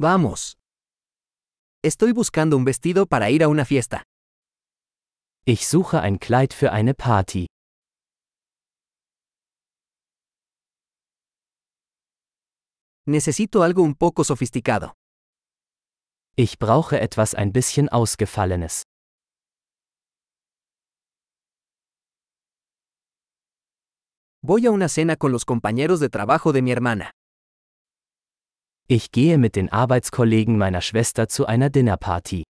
Vamos. Estoy buscando un vestido para ir a una fiesta. Ich suche ein Kleid für eine Party. Necesito algo un poco sofisticado. Ich brauche etwas ein bisschen Ausgefallenes. Voy a una cena con los compañeros de trabajo de mi hermana. Ich gehe mit den Arbeitskollegen meiner Schwester zu einer Dinnerparty.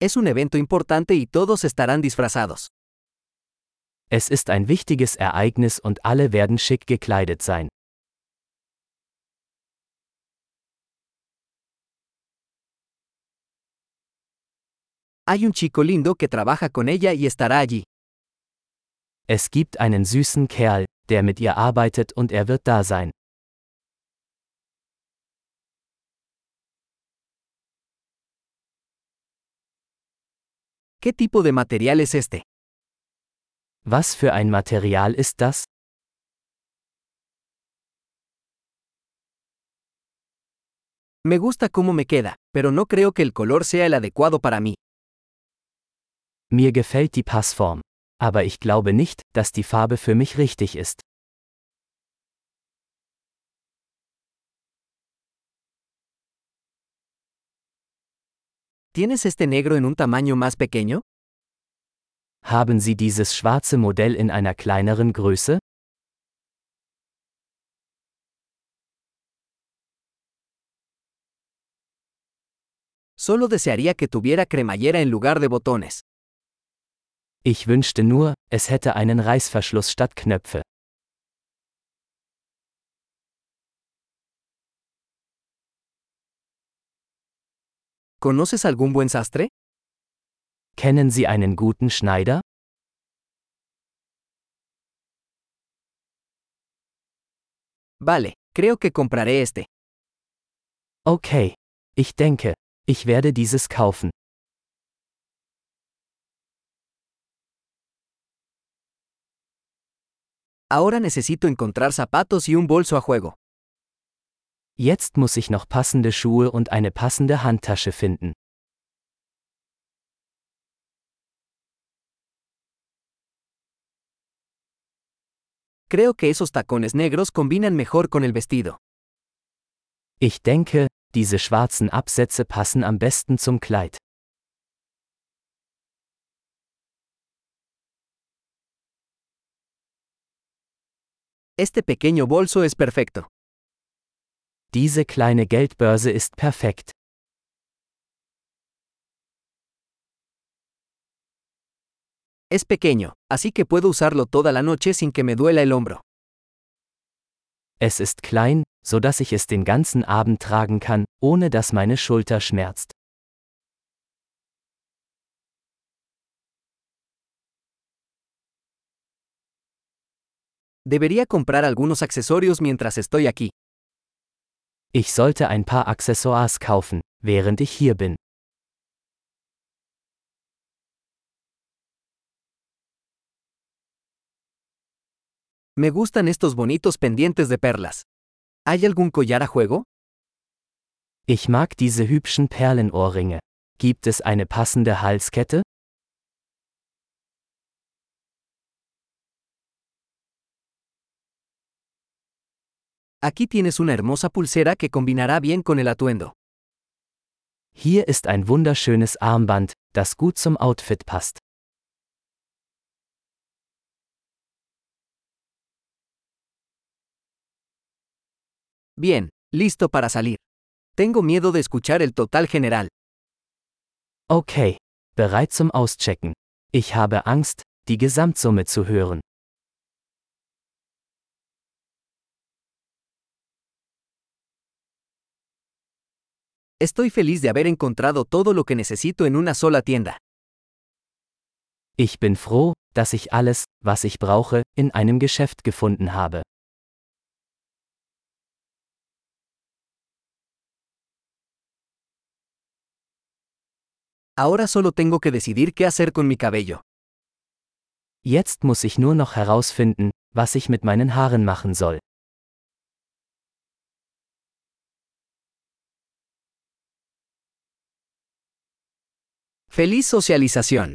Es un evento importante y todos estarán disfrazados. Es ist ein wichtiges Ereignis und alle werden schick gekleidet sein. Hay un chico lindo que trabaja con ella y estará allí. Es gibt einen süßen Kerl, der mit ihr arbeitet und er wird da sein. ¿Qué tipo de material es este? Was für ein Material ist das? Me gusta cómo me queda, pero no creo que el color sea el adecuado para mí. Mir gefällt die Passform. Aber ich glaube nicht, dass die Farbe für mich richtig ist. ¿Tienes este negro en un tamaño más pequeño? Haben Sie dieses schwarze Modell in einer kleineren Größe? Solo desearía que tuviera cremallera en lugar de botones. Ich wünschte nur, es hätte einen Reißverschluss statt Knöpfe. ¿Conoces algún buen sastre? Kennen Sie einen guten Schneider? Vale, creo que compraré este. Okay. Ich denke, ich werde dieses kaufen. Ahora necesito encontrar zapatos y un bolso a juego. Jetzt muss ich noch passende Schuhe und eine passende Handtasche finden. Creo que esos tacones negros combinan mejor con el vestido. Ich denke, diese schwarzen Absätze passen am besten zum Kleid. Este pequeño bolso es perfecto. Diese kleine Geldbörse ist perfekt. Es pequeño, así que puedo usarlo toda la noche sin que me duela el hombro. Es ist klein, so dass ich es den ganzen Abend tragen kann, ohne dass meine Schulter schmerzt. Debería comprar algunos accesorios mientras estoy aquí. Ich sollte ein paar Accessoires kaufen, während ich hier bin. Me gustan estos bonitos pendientes de perlas. ¿Hay algún collar a juego? Ich mag diese hübschen Perlenohrringe. Gibt es eine passende Halskette? Aquí tienes una hermosa pulsera que combinará bien con el atuendo. Hier ist ein wunderschönes Armband, das gut zum Outfit passt. Bien, listo para salir. Tengo miedo de escuchar el total general. Okay, bereit zum Auschecken. Ich habe Angst, die Gesamtsumme zu hören. Estoy feliz de haber encontrado todo lo que necesito en una sola tienda. Ich bin froh, dass ich alles, was ich brauche, in einem Geschäft gefunden habe. Ahora solo tengo que decidir qué hacer con mi cabello. Jetzt muss ich nur noch herausfinden, was ich mit meinen Haaren machen soll. Feliz socialización.